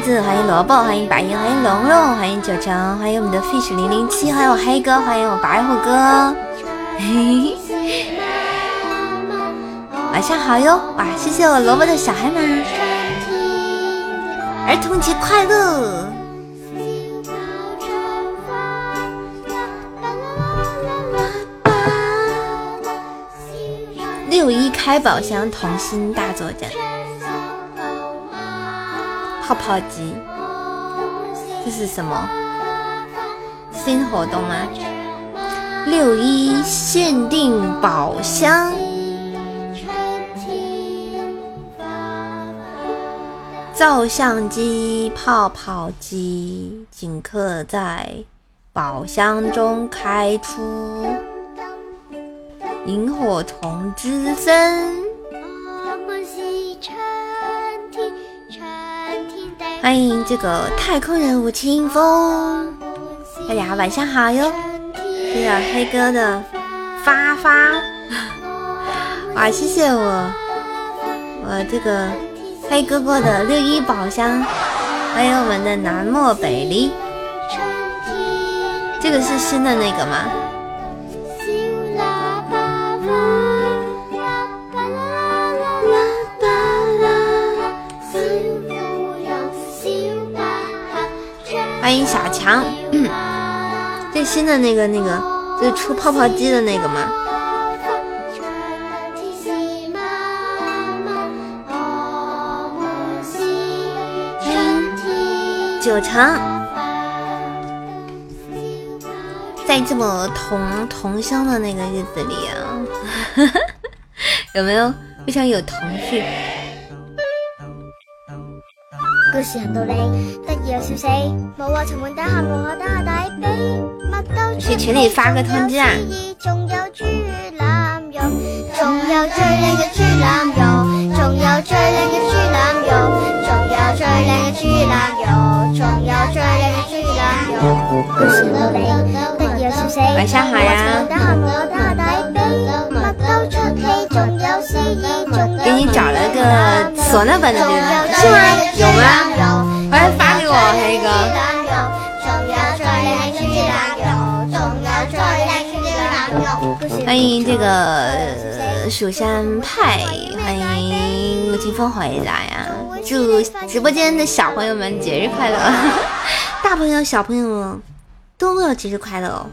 欢迎萝卜，欢迎白银，欢迎龙龙，欢迎九成，欢迎我们的 fish 零零七，欢迎我黑哥，欢迎我白虎哥。嘿嘿，晚上好哟！哇，谢谢我萝卜的小孩们，儿童节快乐！六一开宝箱，童心大作战，泡泡机，这是什么新活动吗？六一限定宝箱，照相机、泡泡机，仅可在宝箱中开出。萤火虫之森，欢迎这个太空人吴清风，大家晚上好哟！这个黑哥的发发，哇，谢谢我我这个黑哥哥的六一宝箱，欢迎我们的南漠北离，这个是新的那个吗？新的那个那个就是出泡泡机的那个吗？九成，在这么同同乡的那个日子里啊，有没有非常有童趣？故事很多嘞得意又笑死，冇话沉闷底下望下底下底比，乜都去群里发个通知啊！晚上好呀！给你找了个唢呐版的？是吗？有吗？快发给我，欢迎这个蜀山派，欢迎陆清风回来啊！祝直播间的小朋友们节日快乐，大朋友小朋友都要节日快乐哦！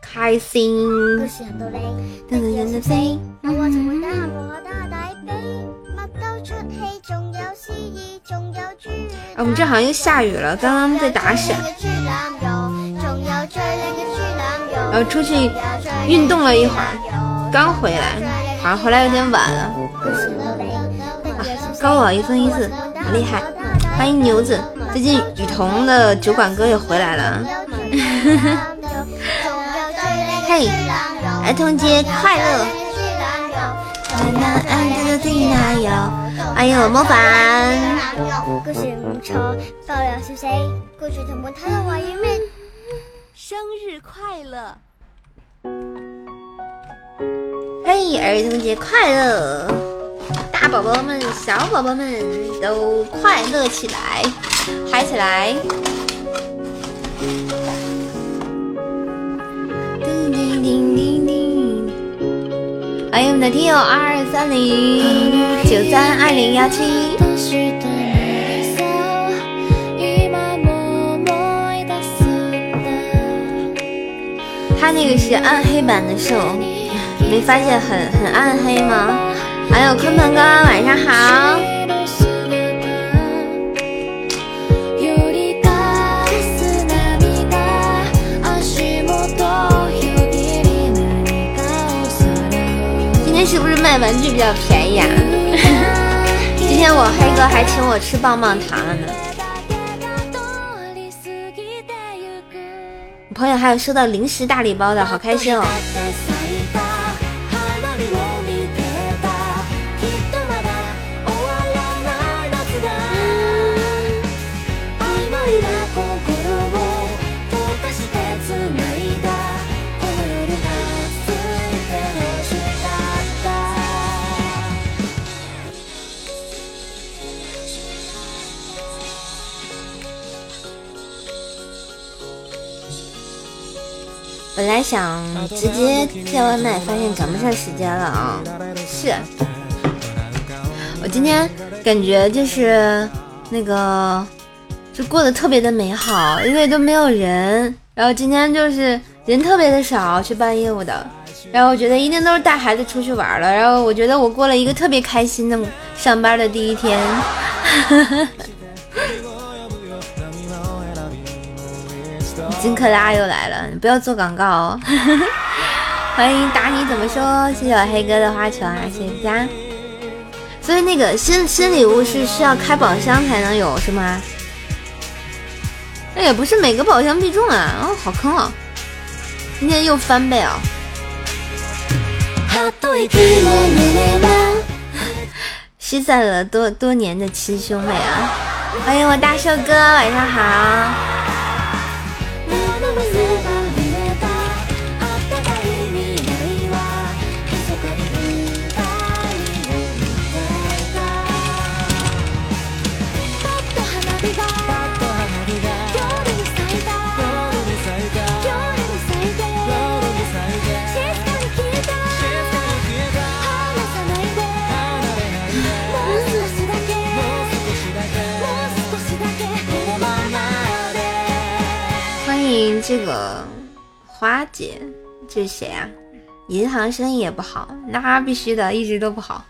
开心。我们这好像又下雨了，刚刚在打伞，然后出去运动了一会儿，刚回来，好像回来有点晚了。高我一分一次，好厉害！欢迎牛子，最近雨桐的酒馆哥也回来了。嘿，儿童节快乐！欢迎我莫凡。生日快乐！嘿，儿童节快乐！大宝宝们、小宝宝们都快乐起来，嗨起来！叮叮叮叮叮欢迎我们的听友二二三零九三二零幺七。他那个是暗黑版的兽，没发现很很暗黑吗？还有鲲鹏哥，晚上好。是不是卖玩具比较便宜啊？今天我黑哥还请我吃棒棒糖了呢。朋友还有收到零食大礼包的，好开心哦！本来想直接叫外卖，发现赶不上时间了啊！是，我今天感觉就是那个，就过得特别的美好，因为都没有人。然后今天就是人特别的少，去办业务的。然后我觉得一定都是带孩子出去玩了。然后我觉得我过了一个特别开心的上班的第一天。金克拉又来了，你不要做广告哦！欢迎打你怎么说？谢谢我黑哥的花球啊，谢谢家。所以那个新新礼物是需要开宝箱才能有是吗？那也不是每个宝箱必中啊！哦，好坑哦！今天又翻倍哦！失散了多多年的亲兄妹啊！欢迎我大寿哥，晚上好。这个花姐，这是谁啊？银行生意也不好，那必须的，一直都不好，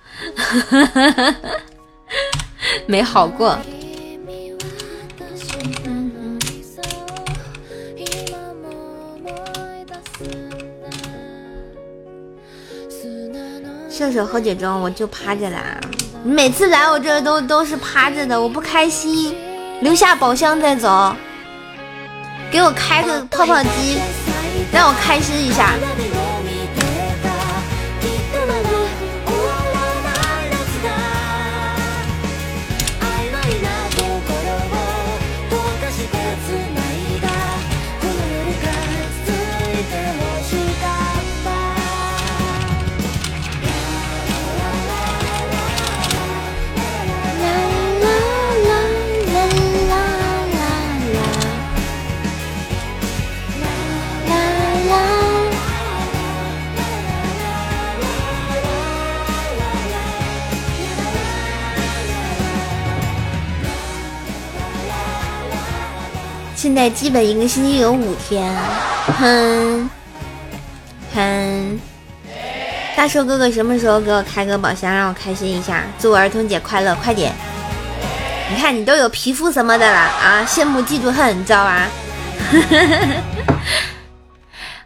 没好过。射手何解中，我就趴着啦。你每次来我这都都是趴着的，我不开心，留下宝箱再走。给我开个泡泡机，让我开心一下。基本一个星期有五天，哼哼。大寿哥哥什么时候给我开个宝箱，让我开心一下？祝我儿童节快乐，快点！你看你都有皮肤什么的了啊，羡慕嫉妒恨，你知道吧？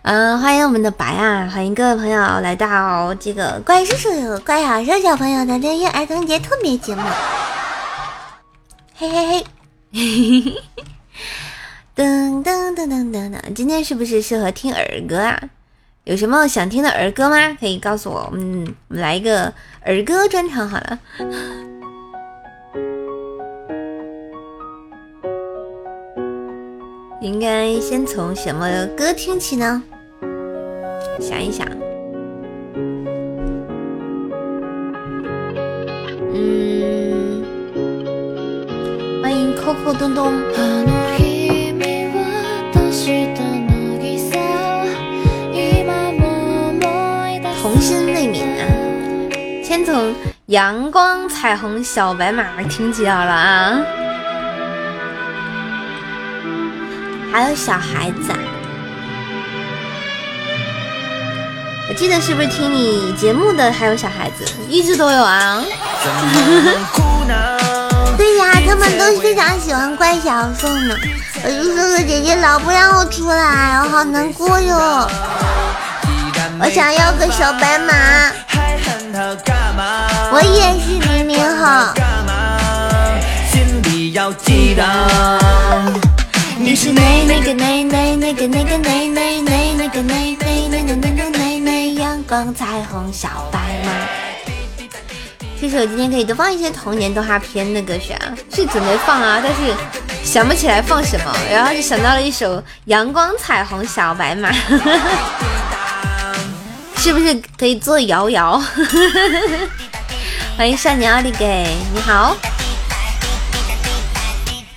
嗯，欢迎我们的白啊，欢迎各位朋友来到这个怪叔叔、怪小兽小朋友的六一儿童节特别节目。嘿嘿嘿，嘿嘿嘿。噔噔噔噔噔，今天是不是适合听儿歌啊？有什么想听的儿歌吗？可以告诉我，嗯，我们来一个儿歌专场好了。应该先从什么歌听起呢？想一想，嗯，欢迎 Coco 东东。先从阳光彩虹小白马听起好了啊，还有小孩子，我记得是不是听你节目的还有小孩子，一直都有啊。对呀，他们都非常喜欢怪小兽呢。我就哥哥姐姐老不让我出来，我好难过哟。我想要个小白马。我也是明明好。你是那 那个那那那个那个那那那那个那那那个那个那那阳光彩虹小白马。其实我今天可以多放一些童年动画片的歌曲啊，是准备放啊，但是想不起来放什么，然后就想到了一首《阳光彩虹小白马》。是不是可以做摇摇？欢迎少年奥利给，你好。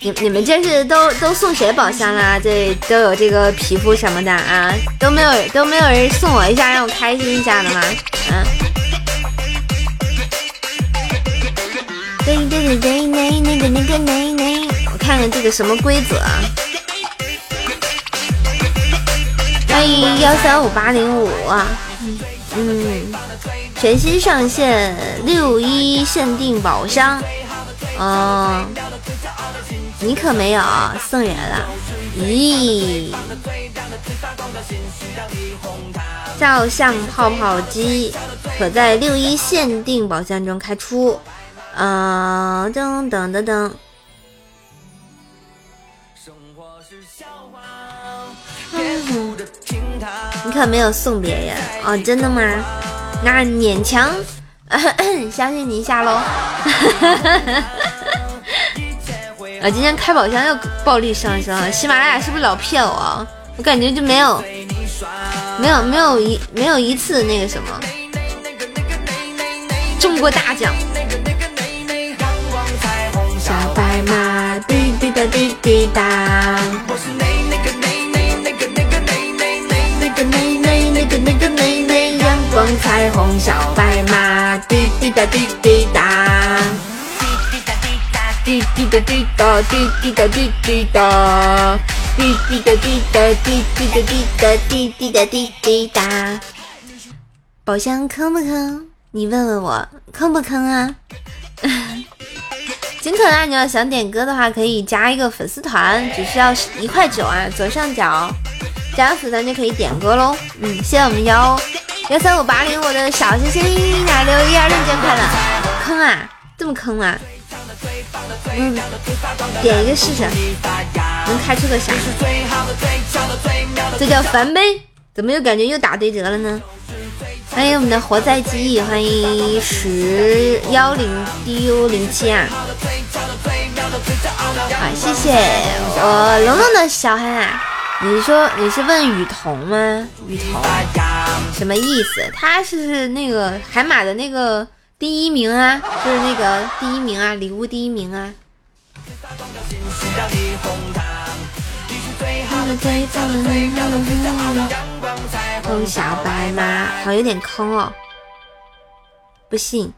你你们这是都都送谁宝箱啦？这都有这个皮肤什么的啊？都没有都没有人送我一下让我开心一下的吗？啊？对对对对，那那个那个那那，我看看这个什么规则啊？欢迎幺三五八零五，嗯，全新上线六一限定宝箱，嗯。你可没有送人了，咦？照相泡泡机可在六一限定宝箱中开出，啊，噔噔噔噔。你可没有送别人哦，真的吗？那勉强 相信你一下喽。我今天开宝箱又暴力上升了，喜马拉雅是不是老骗我？我感觉就没有，没有，没有一没有一次那个什么中过大奖。滴滴答滴滴答，那个那个那个那那阳光彩虹小白马滴滴答滴滴答。滴滴答滴答滴滴答滴滴答，滴滴答滴答滴滴答滴答滴滴答滴滴答。宝箱坑不坑？你问问我坑不坑啊？金可爱，你要想点歌的话，可以加一个粉丝团，只需要一块九啊，左上角加粉丝团就可以点歌喽。嗯，谢谢我们幺幺三五八零我的小心心来六一二六节快乐。坑啊，这么坑啊？嗯，点一个试试，能开出个啥？这叫烦呗？怎么又感觉又打对折了呢？欢迎我们的活在记忆，欢迎十幺零 du 零七啊！好，谢谢我龙龙的小海海。你说你是问雨桐吗？雨桐什么意思？他是那个海马的那个。第一名啊，就是那个第一名啊，礼物第一名啊。红小白马，好像有点坑哦。不信，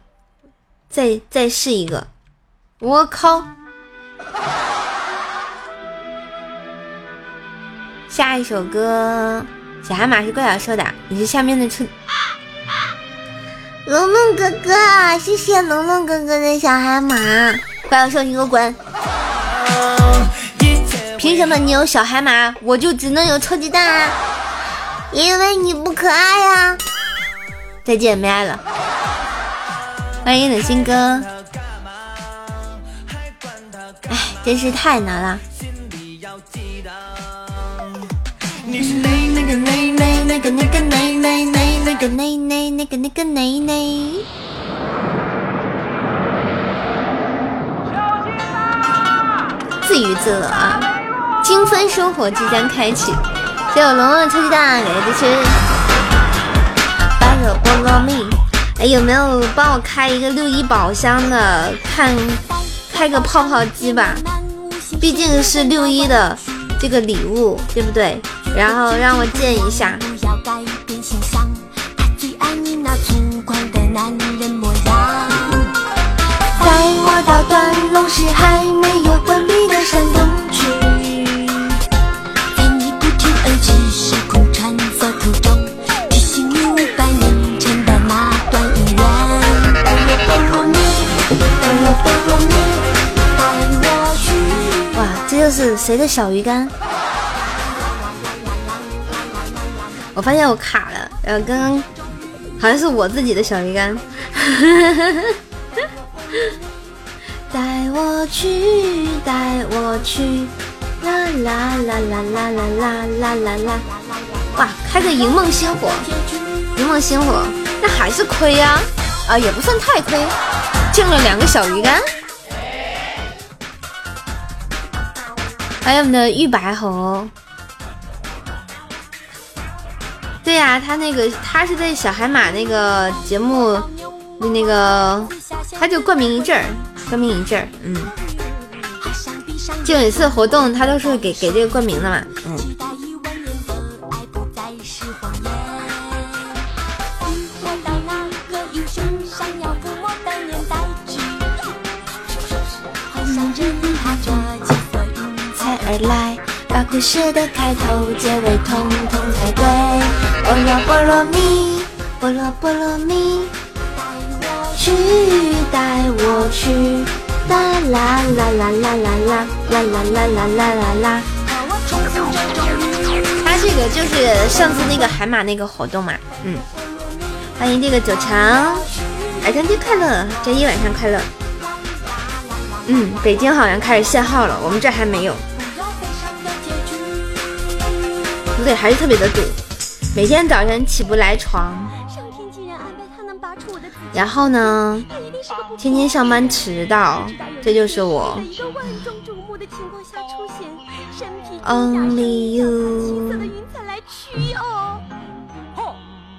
再再试一个。我靠！下一首歌，小海马是怪小说的，你是下面的春。龙龙哥哥，谢谢龙龙哥哥的小海马，怪兽你给我滚！凭什么你有小海马，我就只能有臭鸡蛋啊？因为你不可爱呀！再见，没爱了。欢迎冷心哥，哎，真是太难了。你是那那个那那那个那个那那那那个那那那个那个那那。自娱自乐啊！精分生活即将开启，谢我龙龙超级蛋给的支持。八个菠萝蜜，哎，有没有帮我开一个六一宝箱的？看，开个泡泡机吧，毕竟是六一的这个礼物，对不对？然后让我见一下。在我到断龙时还没有关闭的山洞这是谁的小鱼干？我发现我卡了，呃，刚刚好像是我自己的小鱼干。带我去，带我去，啦啦啦啦啦啦啦啦啦啦！哇，开个银梦星火，银梦星火，那还是亏呀，啊，也不算太亏，进了两个小鱼干。还有我们的玉白红。对呀，他那个他是在小海马那个节目，那个他就冠名一阵儿，冠名一阵儿，嗯。就每次活动他都是给给这个冠名的嘛，嗯。而来，把故事的开头、结尾统统猜对。菠萝菠萝蜜，菠萝菠萝蜜，带我去带我去，啦啦啦啦啦啦啦啦啦啦啦啦啦啦。他这个就是上次那个海马那个活动嘛，嗯。欢迎这个九强，儿童节快乐，周一晚上快乐。嗯，北京好像开始限号了，我们这还没有。不对还是特别的堵。每天早晨起不来床然后呢天天上班迟到这就是我嗯吼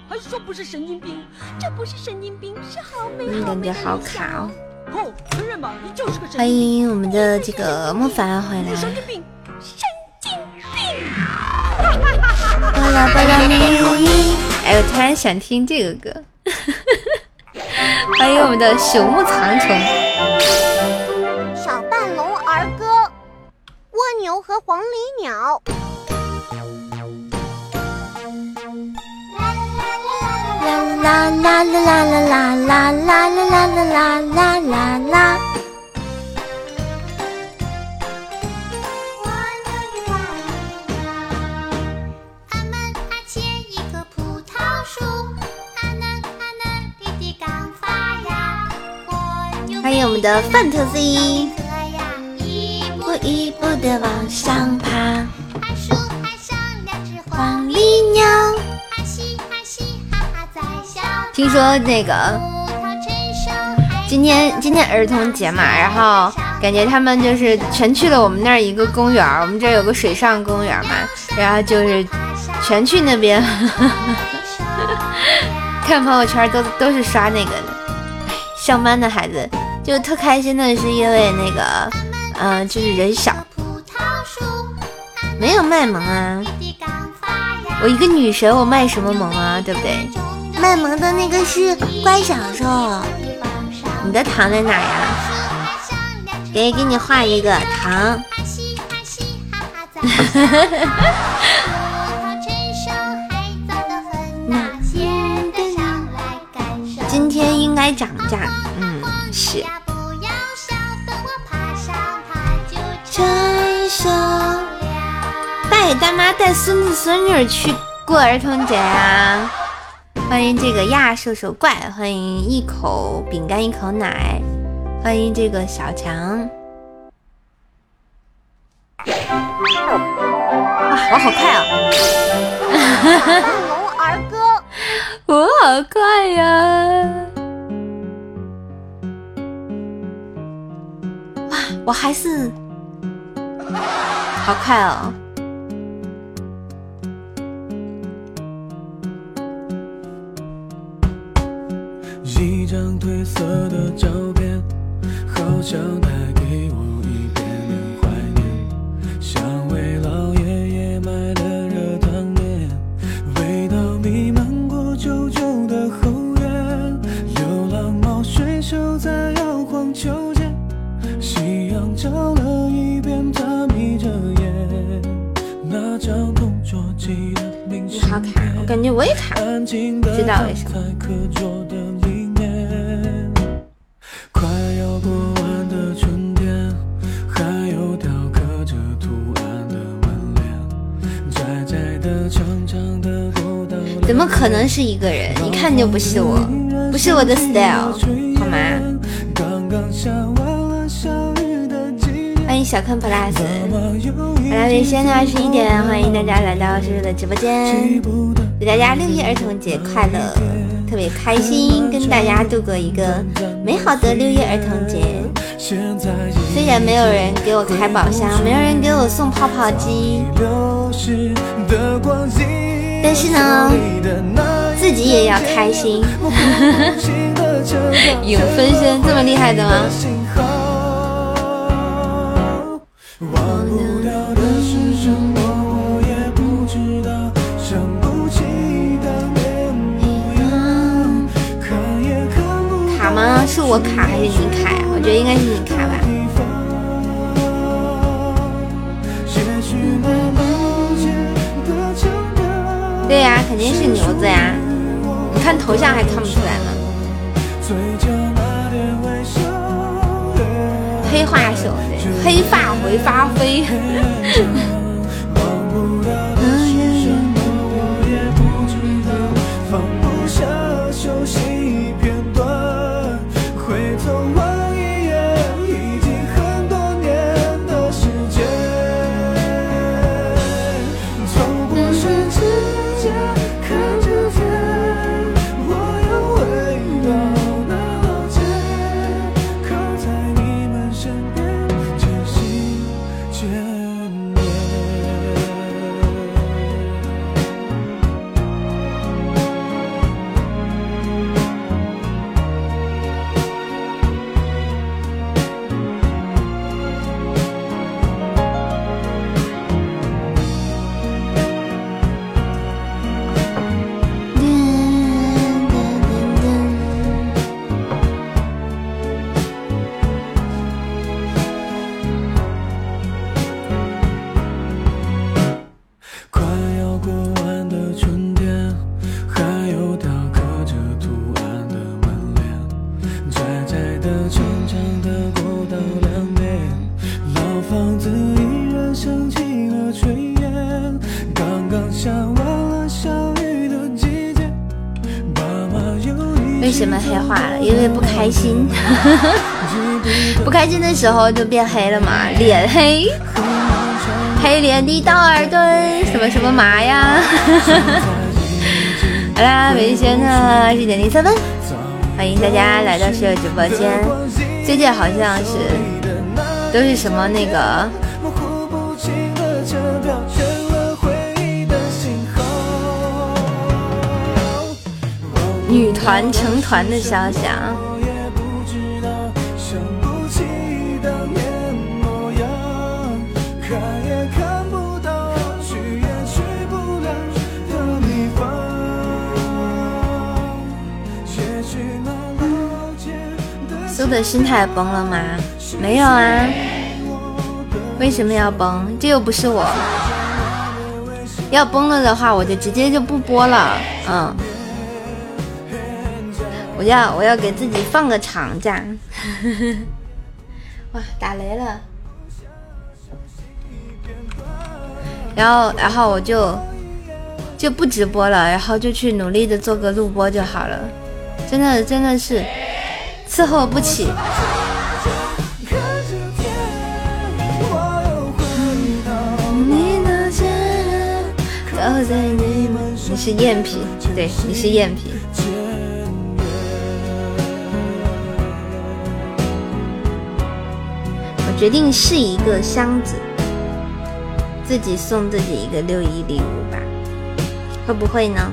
还说不是神经病这不是神经病是好美好美卡哦。欢迎我们的这个莫凡回来。神经病神经病。巴拉巴拉咪，哎，我突然想听这个歌。欢迎我们的朽木藏虫。小半龙儿歌，蜗牛和黄鹂鸟。啦啦啦啦啦啦啦啦啦啦啦啦啦啦。欢迎我们的范特西，一步一步的往上爬。黄鹂鸟，听说那个今天今天儿童节嘛，然后感觉他们就是全去了我们那儿一个公园，我们这儿有个水上公园嘛，然后就是全去那边，看朋友圈都都是刷那个的，上班的孩子。就特开心的是因为那个，嗯，就是人少，没有卖萌啊。我一个女神，我卖什么萌啊？对不对？卖萌的那个是乖小兽。你的糖在哪呀？给给你画一个糖。今天应该涨价，带大妈带孙子孙女去过儿童节啊！欢迎这个亚瘦瘦怪，欢迎一口饼干一口奶，欢迎这个小强。哇，我好快啊！龙儿歌，我好快呀！哇，我还是 好快哦！一张褪色的照片，好像带给明信片，好卡，我感觉我也卡，不知道为什么。怎么可能是一个人？一看就不是我，不是我的 style，好吗？小坑 plus，来尾声的二十一点，欢迎大家来到叔叔的直播间，祝大家六一儿童节快乐，特别开心，跟大家度过一个美好的六一儿童节。虽然没有人给我开宝箱，没有人给我送泡泡机。但是呢，自己也要开心。有分身这么厉害的吗？我卡还是你卡呀？我觉得应该是你卡吧。对呀，肯定是牛子呀！你看头像还看不出来吗？黑化手，黑发回发飞。这时候就变黑了嘛，脸黑，黑脸的道尔顿，什么什么麻呀？好啦，北京时间的十点零三分，欢迎大家来到室友直播间。最近好像是都是什么那个女团成团的消息啊。的心态崩了吗？没有啊，为什么要崩？这又不是我，要崩了的话，我就直接就不播了。嗯，我要我要给自己放个长假。哇，打雷了！然后然后我就就不直播了，然后就去努力的做个录播就好了。真的真的是。伺候不起。你是赝品，对，你是赝品。我决定试一个箱子，自己送自己一个六一礼物吧，会不会呢？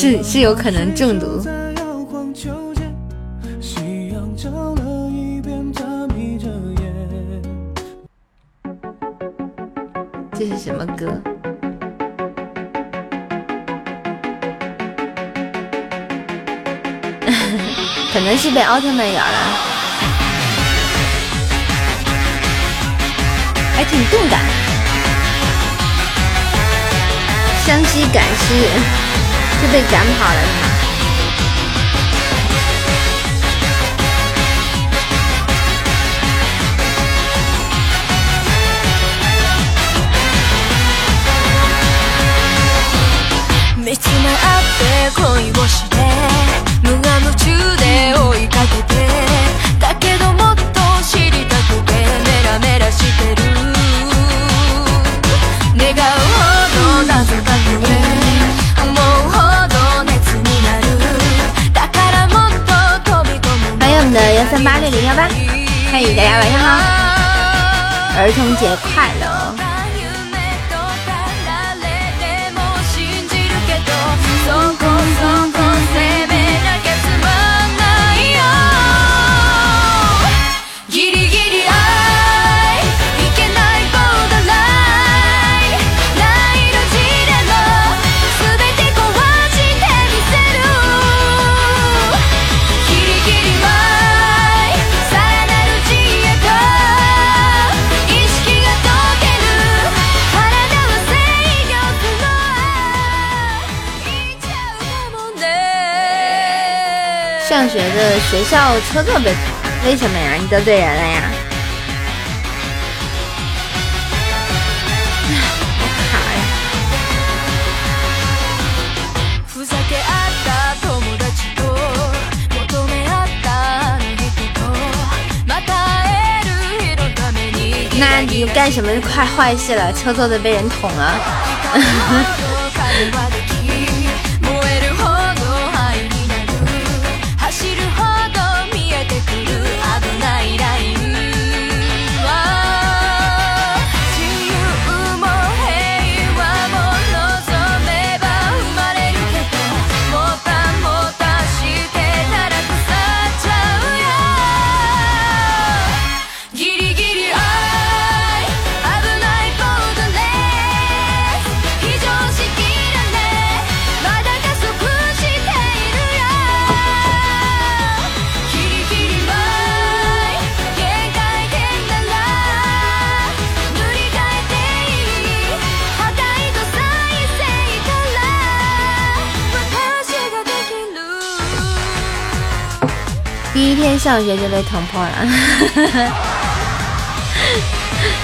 是是有可能中毒。这是什么歌？可能是被奥特曼咬了，还挺动感。湘西赶尸人。是被赶跑了？見つめ合って恋をして無我夢中で追いかけて的幺三八六零幺八，嗨，大家晚上好，儿童节快乐。上学的学校车座被偷，为什么呀？你得罪人了呀？好卡呀！那你干什么快坏事了？车座子被人捅了。上学就被捅破了，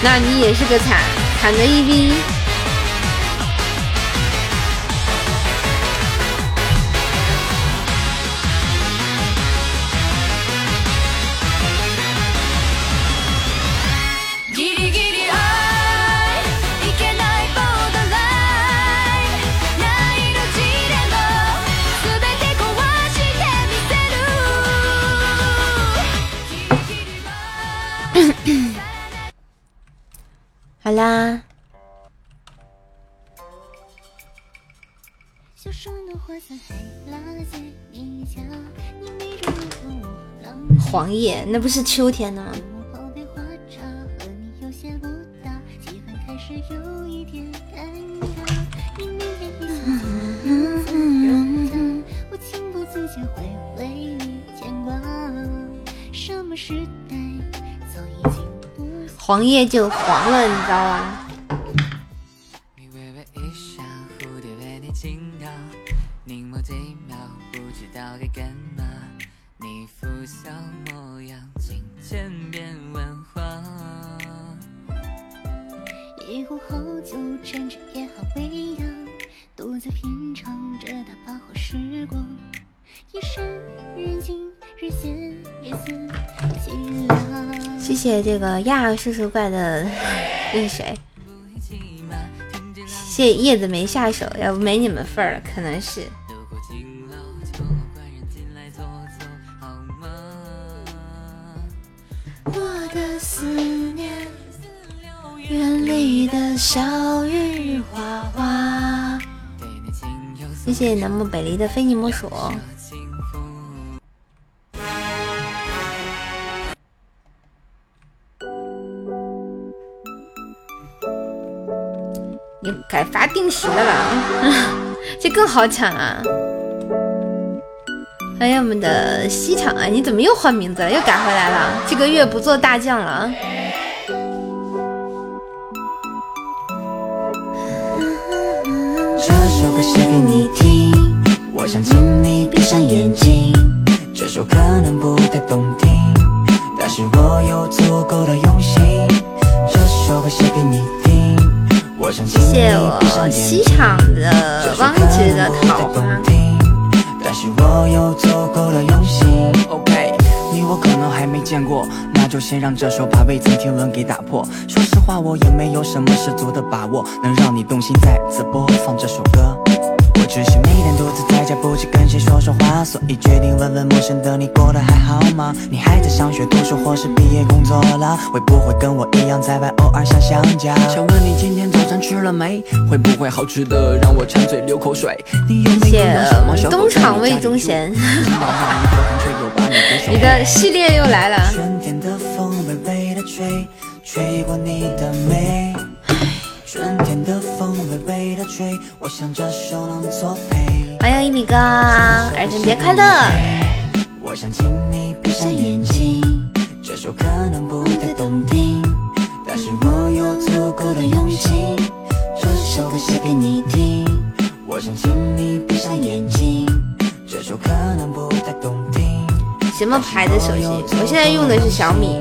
那你也是个惨惨的一逼。啦，黄叶那不是秋天的吗？黄叶就黄了，你知道吧？亚叔叔怪的那个谁，谢谢叶子没下手，要不没你们份儿了，可能是。我的思念，园里的小雨哗哗。谢谢南木北离的非你莫属。你改发定时的了，这更好抢啊！欢迎我们的西厂啊，你怎么又换名字了？又改回来了？这个月不做大将了？这首歌写给你听，我想请你闭上眼睛。这首可能不太动听，但是我有足够的谢谢我西厂的汪直的桃花。但是我有足够的用心。OK，你我可能还没见过，那就先让这首把未曾听闻给打破。说实话，我也没有什么十足的把握，能让你动心，再次播放这首歌。我只是每天独自在家，不知跟谁说说话，所以决定问问陌生的你过得还好吗？你还在上学读书，或是毕业工作了？会不会跟我一样在外偶尔想想家？想问你今天早餐吃了没？会不会好吃的让我馋嘴流口水？谢东厂味中咸。你的系列又来了。春天的风微微的吹，吹过你的眉。春天的风微微的吹，我想这首能作陪。欢迎一米哥，儿童节快乐。我想请你闭上眼睛，这首可能不太动听，但是我有足够的用心，这首歌写给你听。我想请你闭上眼睛，这首可能不太动听。什么牌子手机？我现在用的是小米。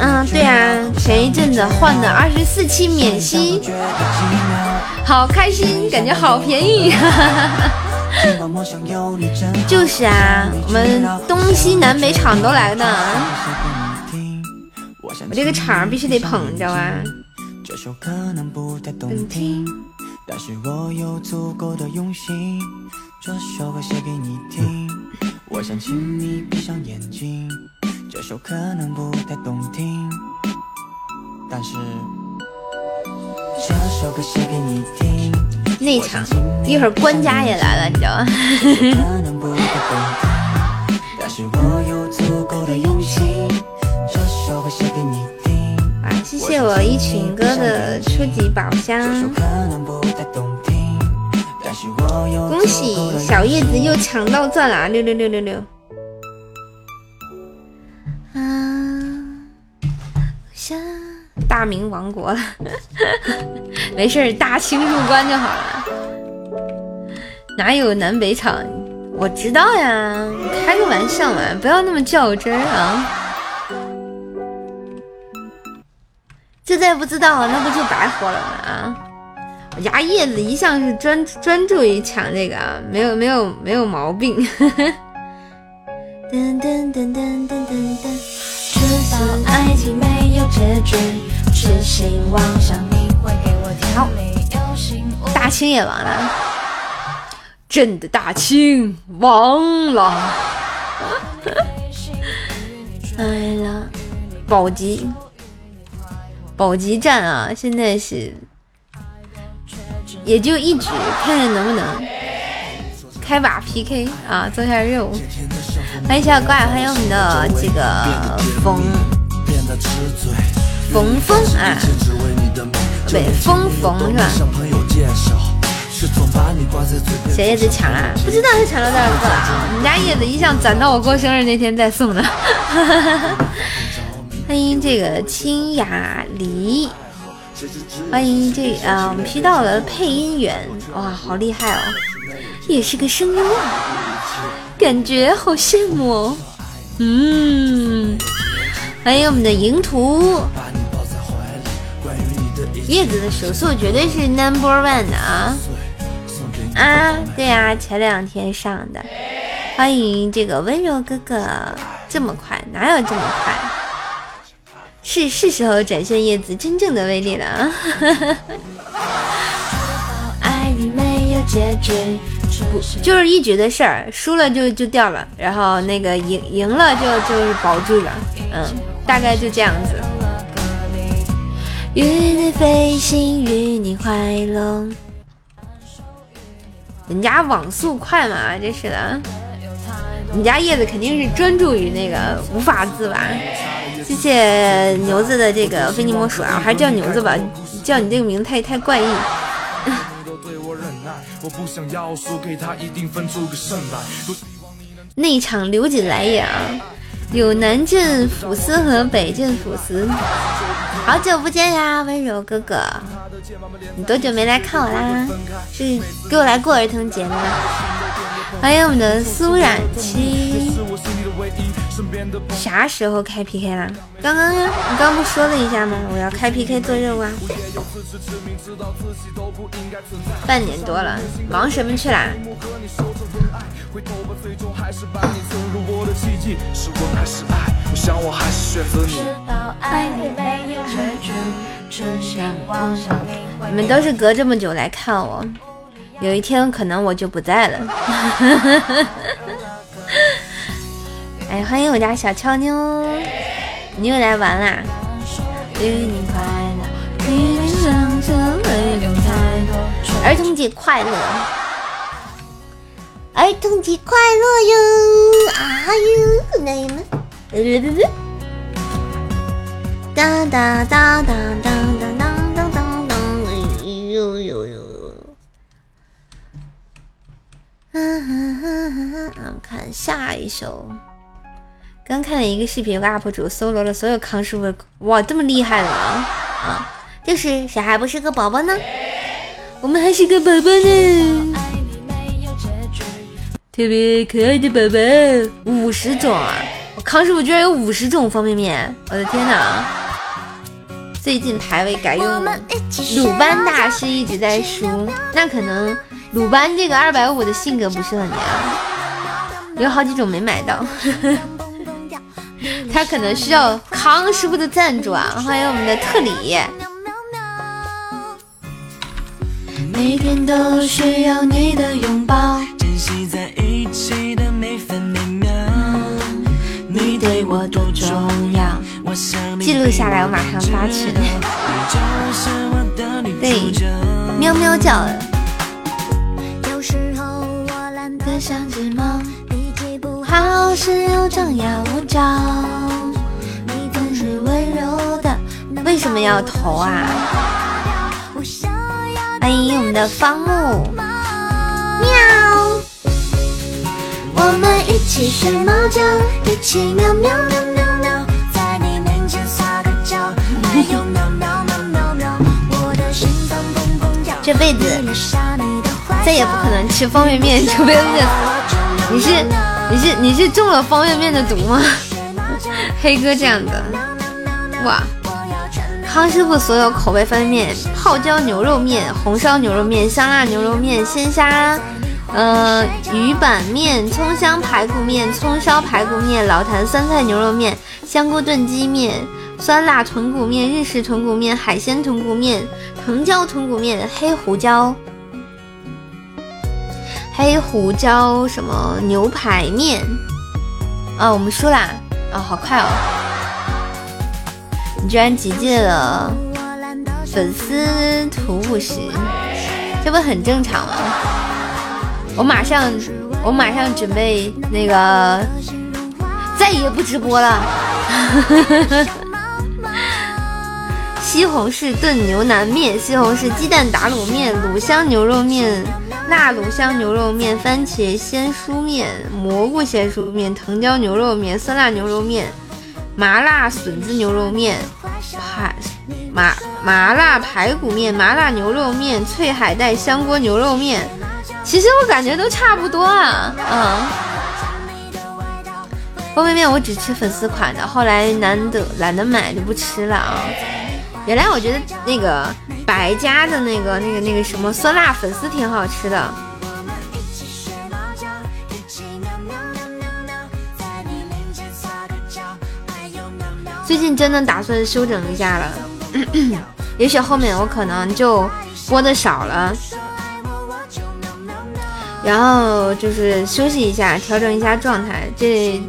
嗯，对啊，前一阵子换的二十四期免息，好开心，感觉好便宜。就是啊，我们东西南北厂都来呢，我这个厂必须得捧，你知道吧？这首歌可能不太动听，但是这首歌写给你听。内场一会儿官家也来了，你知道吗？啊，谢谢我一群哥的初级宝箱。恭喜小叶子又抢到钻了，六六六六六。啊大明亡国了，没事儿，大清入关就好了。哪有南北厂？我知道呀，开个玩笑嘛，不要那么较真啊。这再不知道，那不就白活了吗？啊！我家叶子一向是专专注于抢这个，没有没有没有毛病。噔噔噔噔噔噔噔，爱情没有结局。好，大清也亡了，朕的大清亡了。哎呀，保级，保级战啊！现在是，也就一局，看看能不能开把 PK 啊，做下任务。欢迎小怪，欢迎我们的这个冯。冯峰啊，对，峰峰是吧？小叶子抢啊，不知道他抢了多少个啊？我们家叶子一向攒到我过生日那天再送的。欢迎这个清雅梨，欢迎这啊，我们 P 到了配音员，哇，好厉害哦，也是个声优啊，感觉好羡慕哦。嗯，欢迎我们的莹图。叶子的手速绝对是 number one 的啊！啊，对啊，前两天上的。欢迎这个温柔哥哥，这么快？哪有这么快？是是时候展现叶子真正的威力了啊！哈哈哈哈不，就是一局的事儿，输了就就掉了，然后那个赢赢了就就是保住了，嗯，大概就这样子。与你飞行，与你快乐。人家网速快嘛，真是的。你家叶子肯定是专注于那个无法自拔。谢谢牛子的这个非你莫属啊，我还是叫牛子吧，叫你这个名字太太怪异。内场刘瑾来也啊。有南镇抚司和北镇抚司，好久不见呀，温柔哥哥，你多久没来看我啦？是给我来过儿童节吗？欢迎我们的苏冉七。啥时候开 PK 啦？刚刚呀，你刚不说了一下吗？我要开 PK 做任务啊。半年多了，忙什么去啦？你们都是隔这么久来看我，有一天可能我就不在了。哎，欢迎我家小俏妞，你又来玩啦！儿童节快乐，儿童节快乐哟！啊哟，那你们，哒哒哒哒哒哒哒哒哒哒，哎呦呦呦！嗯哼哼哼哼，我们看下一首。刚看了一个视频，有个 UP 主搜罗了所有康师傅，哇，这么厉害的吗？啊，就是谁还不是个宝宝呢？我们还是个宝宝呢，特别可爱的宝宝，五十种啊！我康师傅居然有五十种方便面，我的天哪！最近排位改用鲁班大师一直在输，那可能鲁班这个二百五的性格不是很娘，有好几种没买到。他可能需要康师傅的赞助啊！欢迎我们的特里。每天都需要你的拥抱，珍惜在一起的每分每秒。你对我多重要，记录下来，我马上发群。对，喵喵叫。有时候我懒得像只猫。好事又张牙舞爪，你总是温柔的。为什么要投啊？欢迎我们的方木喵。我们一起睡猫觉，一起喵喵喵喵喵，在你面前撒个娇，还有喵喵喵喵喵，我的心脏砰砰跳。这辈子再也不可能吃方便面，除非。你是？你是你是中了方便面的毒吗？黑哥这样的，哇！康师傅所有口味方便面：泡椒牛肉面、红烧牛肉面、香辣牛肉面、鲜虾，呃，鱼板面、葱香排骨面、葱烧排骨面、老坛酸菜牛肉面、香菇炖鸡面、酸辣豚骨面、日式豚骨面、海鲜豚骨面、藤椒豚骨面、黑胡椒。黑胡椒什么牛排面啊？我们输啦！啊，好快哦！你居然集结了粉丝图五十，这不很正常吗？我马上，我马上准备那个再也不直播了。西红柿炖牛腩面，西红柿鸡蛋打卤面，卤香牛肉面。辣卤香牛肉面、番茄鲜蔬面、蘑菇鲜蔬面、藤椒牛肉面、酸辣牛肉面、麻辣笋子牛肉面、排麻麻辣排骨面、麻辣牛肉面、脆海带香锅牛肉面。其实我感觉都差不多啊，嗯。方便面我只吃粉丝款的，后来难得懒得买就不吃了啊。原来我觉得那个。白家的那个、那个、那个什么酸辣粉丝挺好吃的。最近真的打算休整一下了，也许后面我可能就播的少了，然后就是休息一下，调整一下状态。这、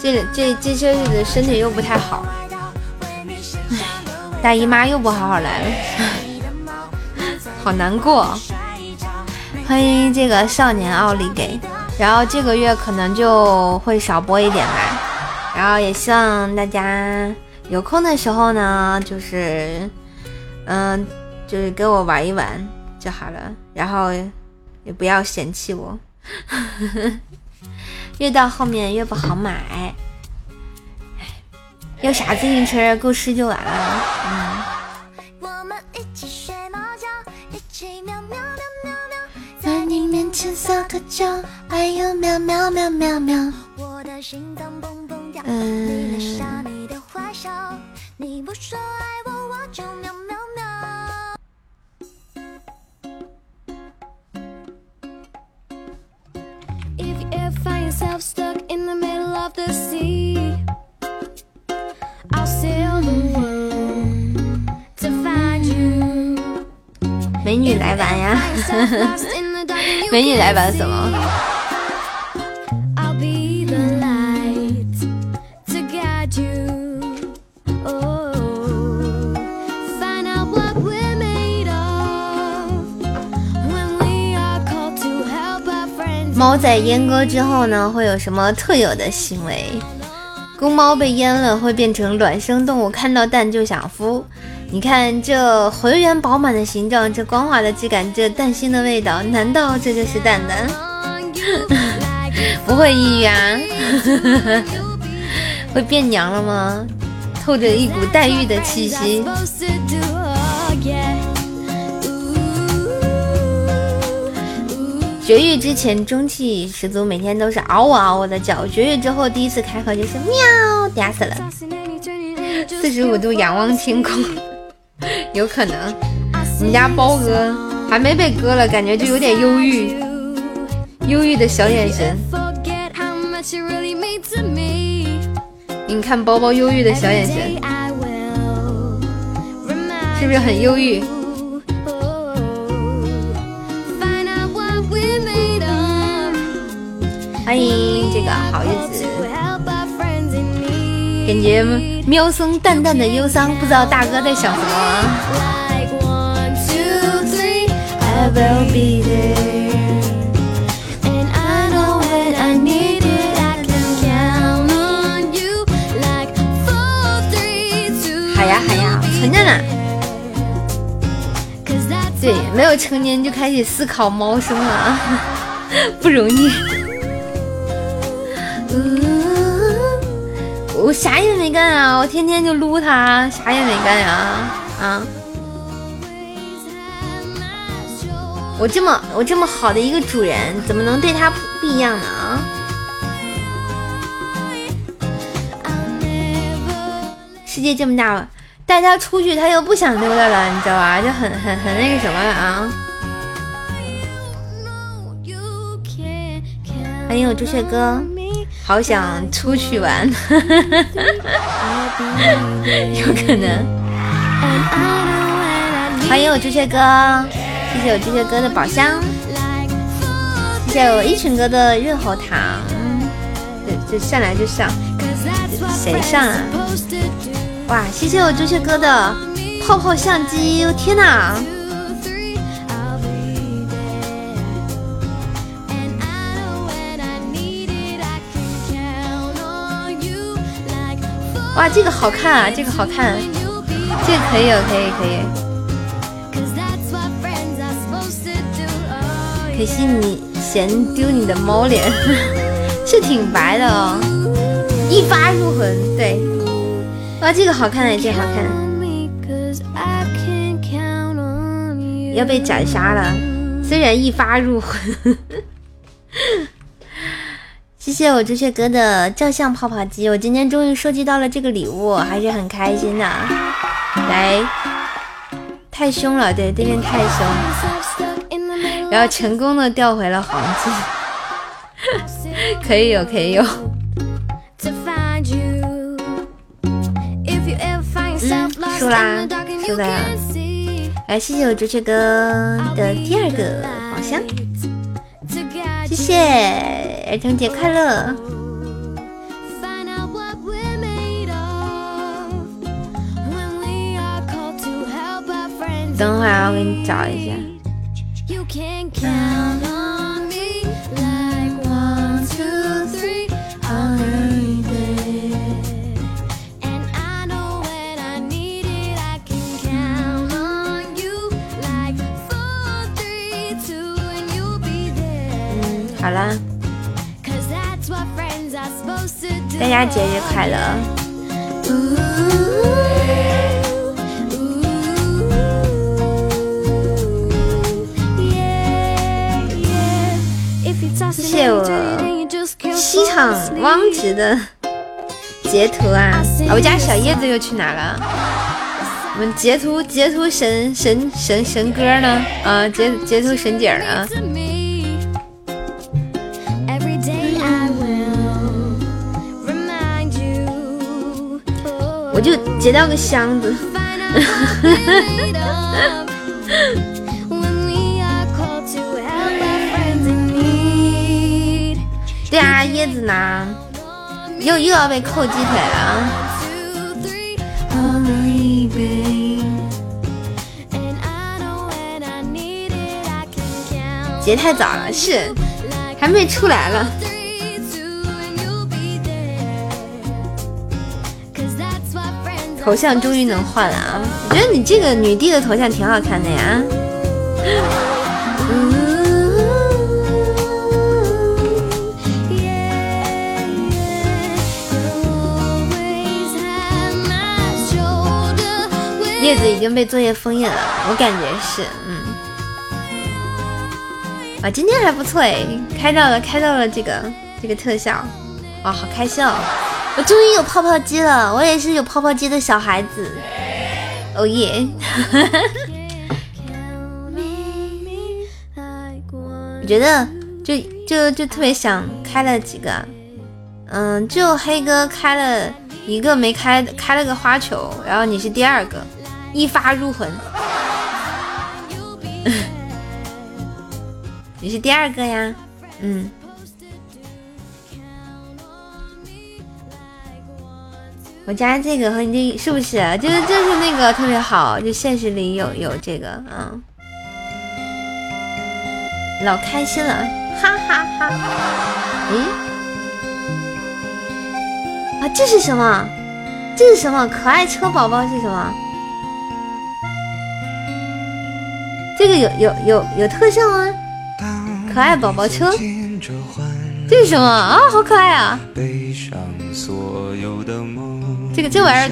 这、这这些日子身体又不太好，大姨妈又不好好来了。好难过，欢迎这个少年奥利给，然后这个月可能就会少播一点吧，然后也希望大家有空的时候呢，就是，嗯，就是跟我玩一玩就好了，然后也不要嫌弃我，越到后面越不好买，要啥自行车？够吃就完了。我们一起学猫叫，一起喵喵喵喵喵。在你面前撒个娇，哎呦喵喵喵喵喵。我的心脏蹦蹦跳，迷恋上你的坏笑。你不说爱我，我就喵喵喵。If you ever find yourself stuck in the middle of the sea。美女来玩呀！美女来玩什么？猫在阉割之后呢，会有什么特有的行为？公猫被阉了会变成卵生动物，看到蛋就想孵。你看这浑圆饱满的形状，这光滑的质感，这蛋心的味道，难道这就是蛋蛋？不会抑郁啊？会变娘了吗？透着一股黛玉的气息。绝育之前中气十足，每天都是嗷嗷嗷的叫。绝育之后第一次开口就是喵，嗲死了。四十五度仰望天空，有可能。我们家包哥还没被割了，感觉就有点忧郁，忧郁的小眼神。你看包包忧郁的小眼神，是不是很忧郁？欢迎这个好日子，感觉喵声淡淡的忧伤，不知道大哥在想什么。好呀好呀，存着呢。对，没有成年就开始思考猫生了啊，不容易。我啥也没干啊，我天天就撸它，啥也没干呀，啊！我这么我这么好的一个主人，怎么能对它不一样呢？啊！世界这么大，带它出去，它又不想溜达了，你知道吧？就很很很那个什么啊！欢迎我朱雀哥。好想出去玩，有可能。欢迎我朱雀哥，谢谢我朱雀哥的宝箱，谢谢我一群哥的润喉糖。对，就上来就上，谁上啊？哇，谢谢我朱雀哥的泡泡相机，天哪！哇，这个好看啊！这个好看，这个可以哦，可以可以。可惜你嫌丢你的猫脸，是挺白的哦，一发入魂。对，哇，这个好看哎，这个好看。要被斩杀了，虽然一发入魂。谢谢我朱雀哥的照相泡泡机，我今天终于收集到了这个礼物，还是很开心的。来，太凶了，对，对面太凶，然后成功的调回了黄金，可以有，可以有。嗯，输啦，输啦。来，谢谢我朱雀哥的第二个宝箱。谢谢儿童节快乐！等会儿我给你找一下。好了，大家节日快乐！谢谢我西厂汪直的截图啊！我家小叶子又去哪了？我们截图截图神神神神歌呢？啊，截截图神姐啊！就截掉个箱子。对啊，椰子呢？又又要被扣鸡腿了。截太早了，是还没出来了。头像终于能换了啊！我觉得你这个女帝的头像挺好看的呀。叶子已经被作业封印了，我感觉是，嗯。啊，今天还不错哎，开到了，开到了这个这个特效，哇，好开心哦！我终于有泡泡机了，我也是有泡泡机的小孩子，哦耶！我觉得就就就特别想开了几个，嗯，就黑哥开了一个没开，开了个花球，然后你是第二个。一发入魂，你是第二个呀，嗯。我家这个和你这是不是？就是就是那个特别好，就现实里有有这个，嗯，老开心了，哈哈哈。咦？啊，这是什么？这是什么？可爱车宝宝是什么？这个有有有有特效吗？可爱宝宝车，这是什么啊？好可爱啊！这个这玩意儿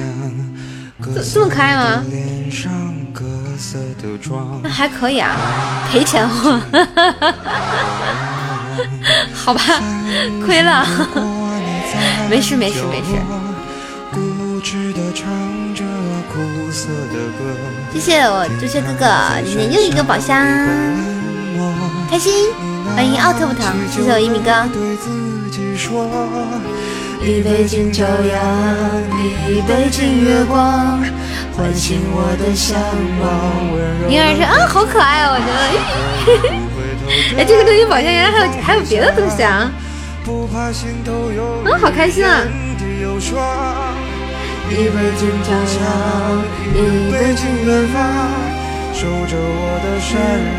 这这么可爱吗？那还可以啊，赔钱货，好吧，亏了，没事没事没事。谢谢我朱雀哥哥今天又一个宝箱，开心！欢迎奥特不疼，谢谢我一米哥。一杯敬朝阳，一杯敬月光，唤醒我的向往。婴儿车啊，好可爱哦，我觉得。哎，这个东西宝箱原来还有还有别的东西啊！嗯，好开心啊！一杯敬朝阳，一杯敬远方，守着我的善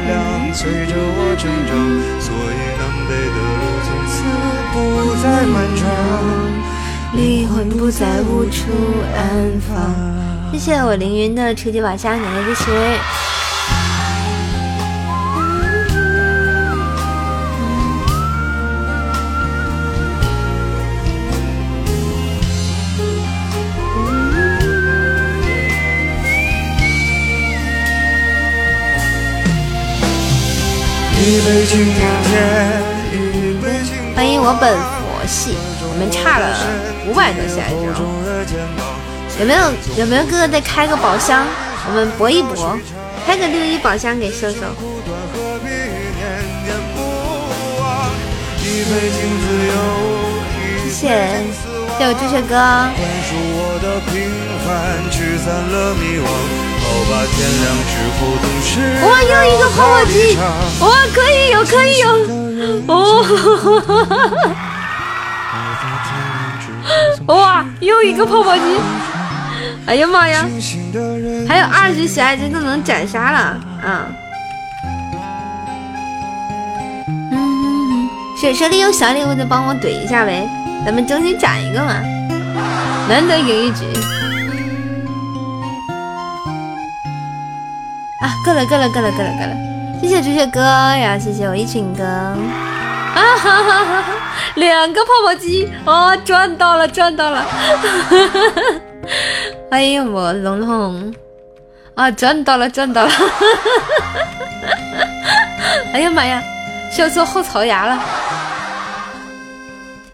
良，催着我成长，所以南北的路从此不再漫长，灵魂不再无处安放。谢谢我凌云的初级宝箱，感谢支持。欢迎我本佛系，我们差了五百多下，有没有有没有哥哥再开个宝箱，我们搏一搏，开个六一宝箱给秀秀。谢谢，谢我朱雀哥。哇，又一个泡泡机！哇，可以有，可以有！哦，哇，又一个泡泡机！哎呀妈呀，还有二十小爱真的能斩杀了啊！嗯，手手里有小礼物的帮我怼一下呗，咱们争取斩一个嘛，难得赢一局。啊，够了，够了，够了，够了，够了！谢谢朱雀哥，呀谢谢我一群哥，啊哈哈哈！两个泡泡机，哦，赚到了，赚到了！欢迎我龙龙，啊，赚到了，赚到了！哎呀妈呀，笑出后槽牙了！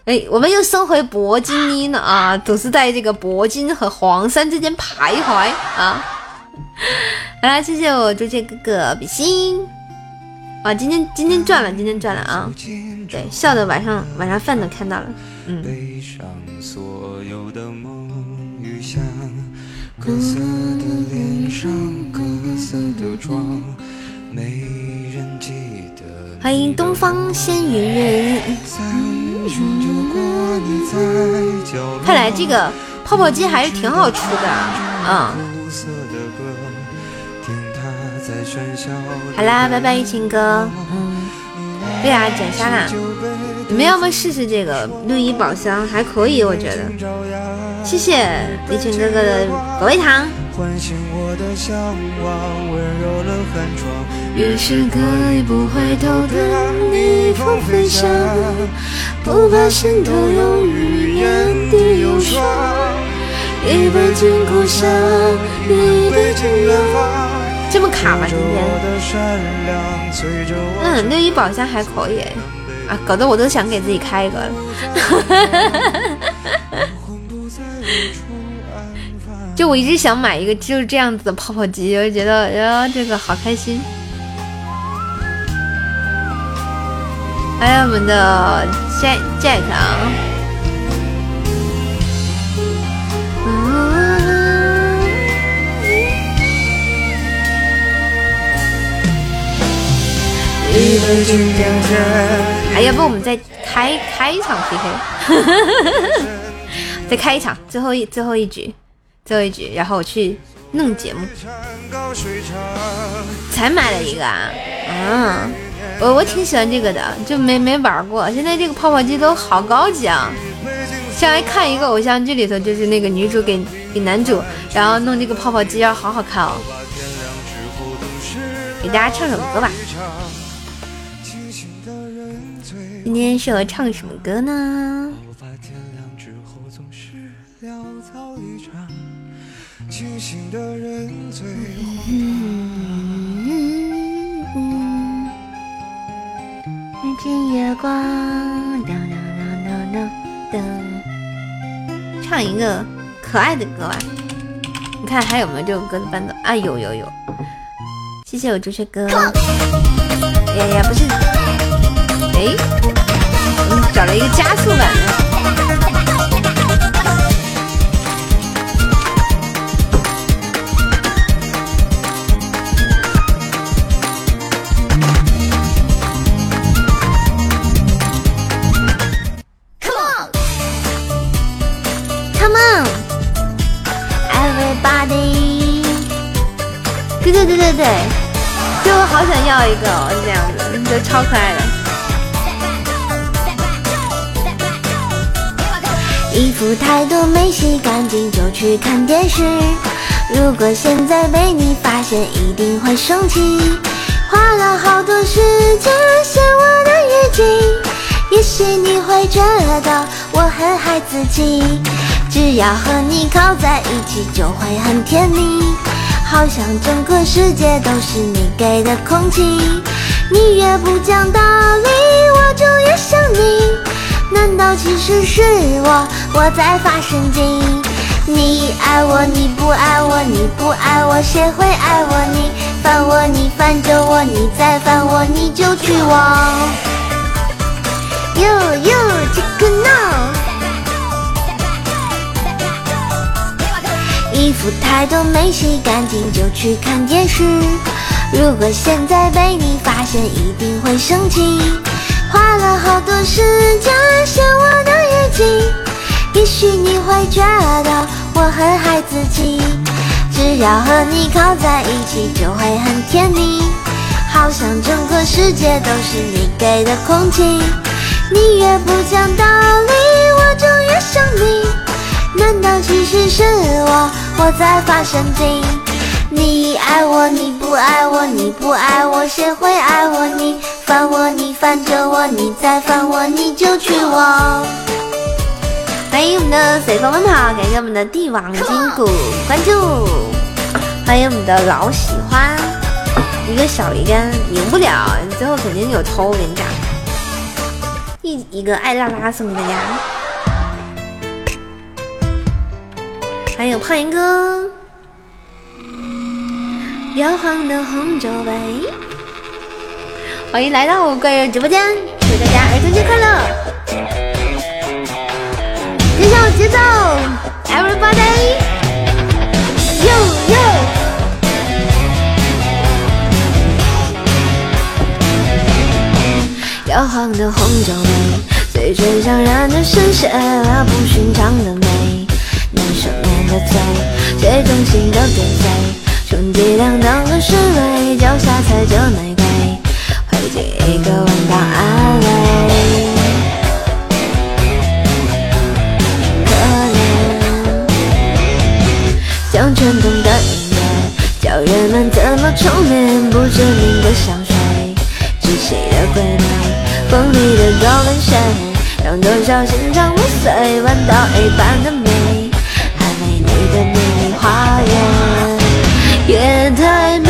哎，我们又升回铂金一了啊，总是在这个铂金和黄山之间徘徊啊。好啦，谢谢我朱雀哥哥比心哇，今天今天赚了，今天赚了啊。对，笑的晚上晚上饭都看到了，嗯。欢迎东方仙云人。看来这个泡泡机还是挺好吃的啊。好啦，拜拜，一情哥。嗯，对啊，斩杀啦。你们要不试试这个六一宝箱？还可以，我觉得。谢谢一情哥哥的果味糖。越是可以不回头的逆风飞翔，不怕心头有雨，眼底有霜。一杯敬故乡，一杯敬远方。这么卡吗？今天？嗯，六一宝箱还可以啊，搞得我都想给自己开一个了。就我一直想买一个就是这样子的泡泡机，我就觉得呀，这个好开心。还有我们的 Jack Jack 啊，哎，要不我们再开开一场 PK，再开一场，最后一最后一局。最后一局，然后我去弄节目，才买了一个啊，嗯，我我挺喜欢这个的，就没没玩过。现在这个泡泡机都好高级啊！上来看一个偶像剧里头，就是那个女主给给男主，然后弄这个泡泡机，要好好看哦。给大家唱首歌吧。今天适合唱什么歌呢？清醒的人最月光，当当当当当当。唱一个可爱的歌吧，你看还有没有这首歌的伴奏啊？有有有，谢谢我朱雀哥。呀呀，不是，哎，找了一个加速版的。对对对对对，就我好想要一个，哦，这样子，就超可爱的。衣服太多没洗干净就去看电视，如果现在被你发现一定会生气。花了好多时间写我的日记，也许你会觉得我很孩子气，只要和你靠在一起就会很甜蜜。好像整个世界都是你给的空气，你越不讲道理，我就越想你。难道其实是我我在发神经？你爱我你不爱我，你不爱我谁会爱我？你烦我你烦着我，你再烦我你就去我。哟哟，这个闹。衣服太多没洗干净就去看电视，如果现在被你发现一定会生气。花了好多时间写我的日记，也许你会觉得我很孩子气，只要和你靠在一起就会很甜蜜，好像整个世界都是你给的空气。你越不讲道理，我就越想你。难道其实是我我在发神经？你爱我你不爱我，你不爱我谁会爱我？你烦我你烦着我，你再烦我你就去我。欢迎我们的随风奔跑，感谢我们的帝王金骨关注，欢迎我们的老喜欢，一个小鱼干赢不了，最后肯定有偷，我跟你讲。一一个爱拉拉送给大家，还有胖一哥，摇晃的红酒杯，欢迎来到我贵人直播间，祝大家儿童节快乐！跟上节奏，everybody，哟哟。摇晃的红酒杯，嘴唇上染着深血了不寻常的美。难赦免的罪，最忠心的跟随，穷极两当的侍卫，脚下踩着玫瑰，会尽一个吻当安慰。可怜，像传统的音乐，教人们怎么重眠不知名的香水，窒息的鬼魅。锋利的高跟鞋，让多少心肠破碎。弯道 A 般的美，还美丽的秘密花园。夜太美，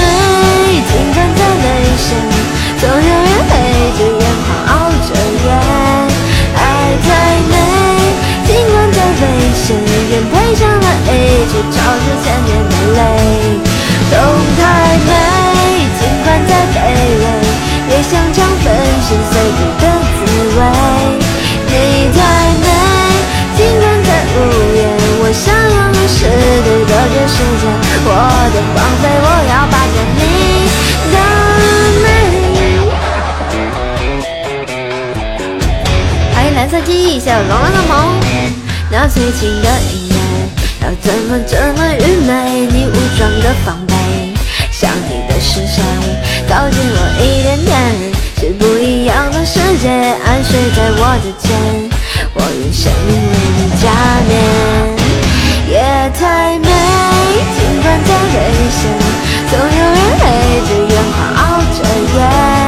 尽管再危险，总有人黑着眼眶熬着夜。爱太美，尽管再危险，愿赔上了一切，照着千年的泪。痛太美，尽管再卑微，也想尝粉身碎骨的滋味。你太美，尽管再无言。我想要的是对隔绝世界，我的荒废，我要霸占你色记忆，谢谢龙的梦。那催情的音乐，要怎么这么愚昧？你武装的防备，想你的是谁？靠近我一点点。是不一样的世界，安睡在我的肩，我用生命为你加冕。夜太美，尽管再危险，总有人黑着眼眶熬着夜。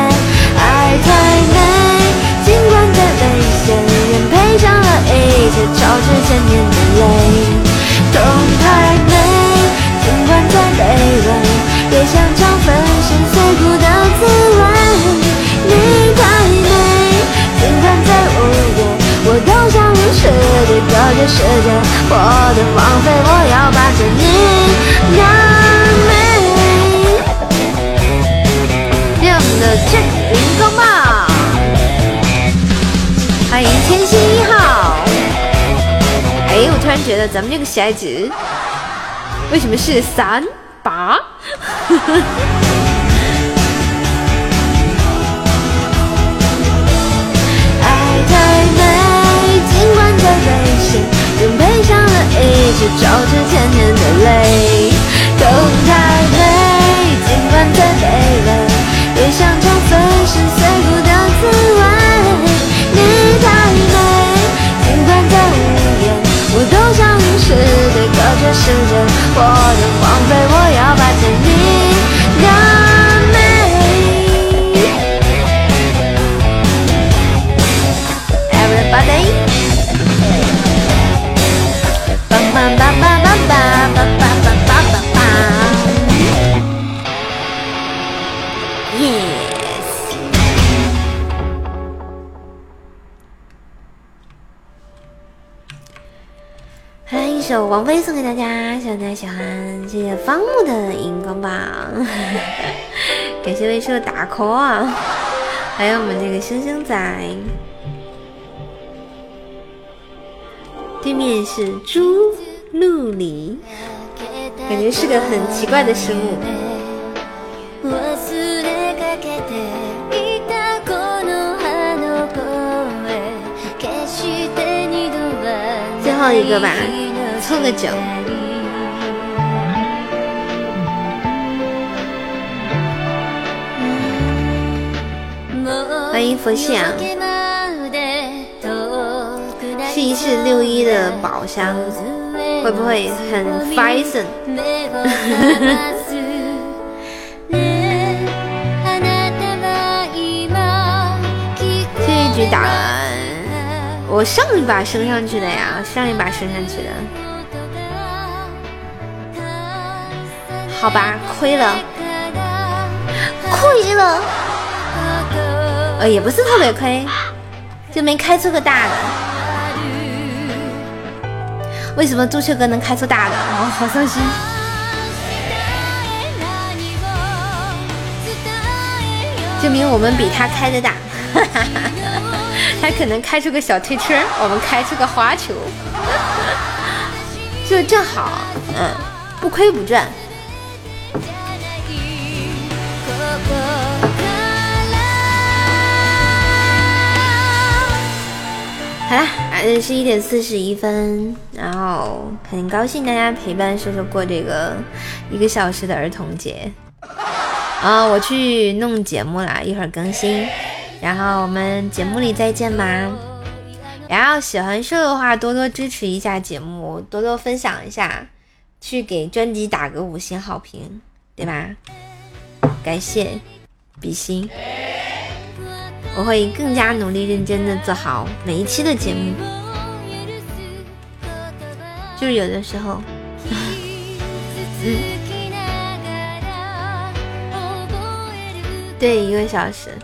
得咱们这个喜爱值为什么是三八？爱太美，尽管再危险，仍赔上了一切，照着千年的泪。痛太美，尽管再卑微，想用实力隔绝世界。我的荒废，我要摆王菲送给大家，希望大家喜欢。谢谢方木的荧光棒，感谢魏叔的打 call 啊，还有我们这个星星仔。对面是朱露里，感觉是个很奇怪的生物。最后一个吧，凑个酒。欢迎佛系啊。试一试六一的宝箱，会不会很 fashion？这一局打完，我上一把升上去的呀，上一把升上去的，好吧，亏了，亏了，呃，也不是特别亏。就没开出个大的。为什么朱雀哥能开出大的？哦，好伤心。证明我们比他开的大，他可能开出个小推车，我们开出个花球，就正好，嗯，不亏不赚。好啦，还是一点四十一分，然后很高兴大家陪伴叔叔过这个一个小时的儿童节。啊，我去弄节目啦，一会儿更新，然后我们节目里再见吧。然后喜欢瘦的话，多多支持一下节目，多多分享一下，去给专辑打个五星好评，对吧？感谢比心，我会更加努力认真的做好每一期的节目。就是有的时候，嗯。对，一个小时，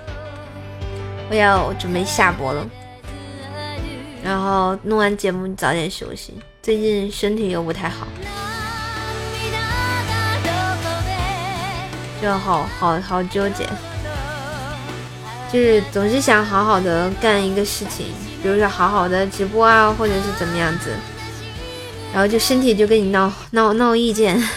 我要准备下播了，然后弄完节目早点休息。最近身体又不太好，就好好好纠结，就是总是想好好的干一个事情，比如说好好的直播啊，或者是怎么样子，然后就身体就跟你闹闹闹意见。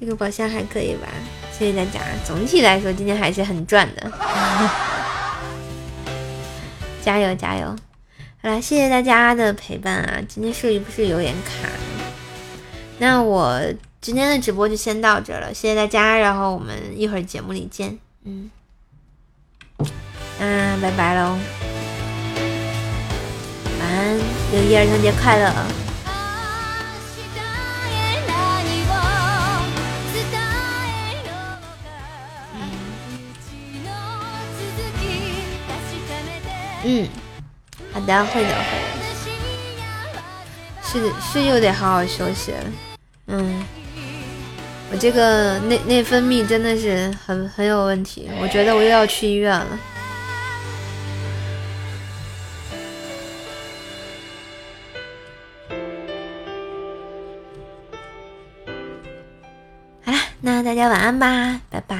这个宝箱还可以吧？谢谢大家。总体来说，今天还是很赚的。加油加油！好了，谢谢大家的陪伴啊！今天是不是有点卡？那我今天的直播就先到这了，谢谢大家。然后我们一会儿节目里见。嗯，嗯，拜拜喽！晚安，六一儿童节快乐！嗯，好的，会的，会的，是是又得好好休息了。嗯，我这个内内分泌真的是很很有问题，我觉得我又要去医院了。好了，那大家晚安吧，拜拜。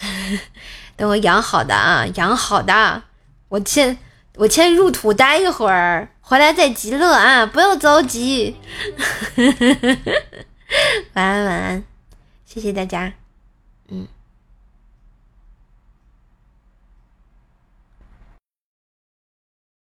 等我养好的啊，养好的，我先我先入土待一会儿，回来再极乐啊，不要着急。晚安晚安，谢谢大家。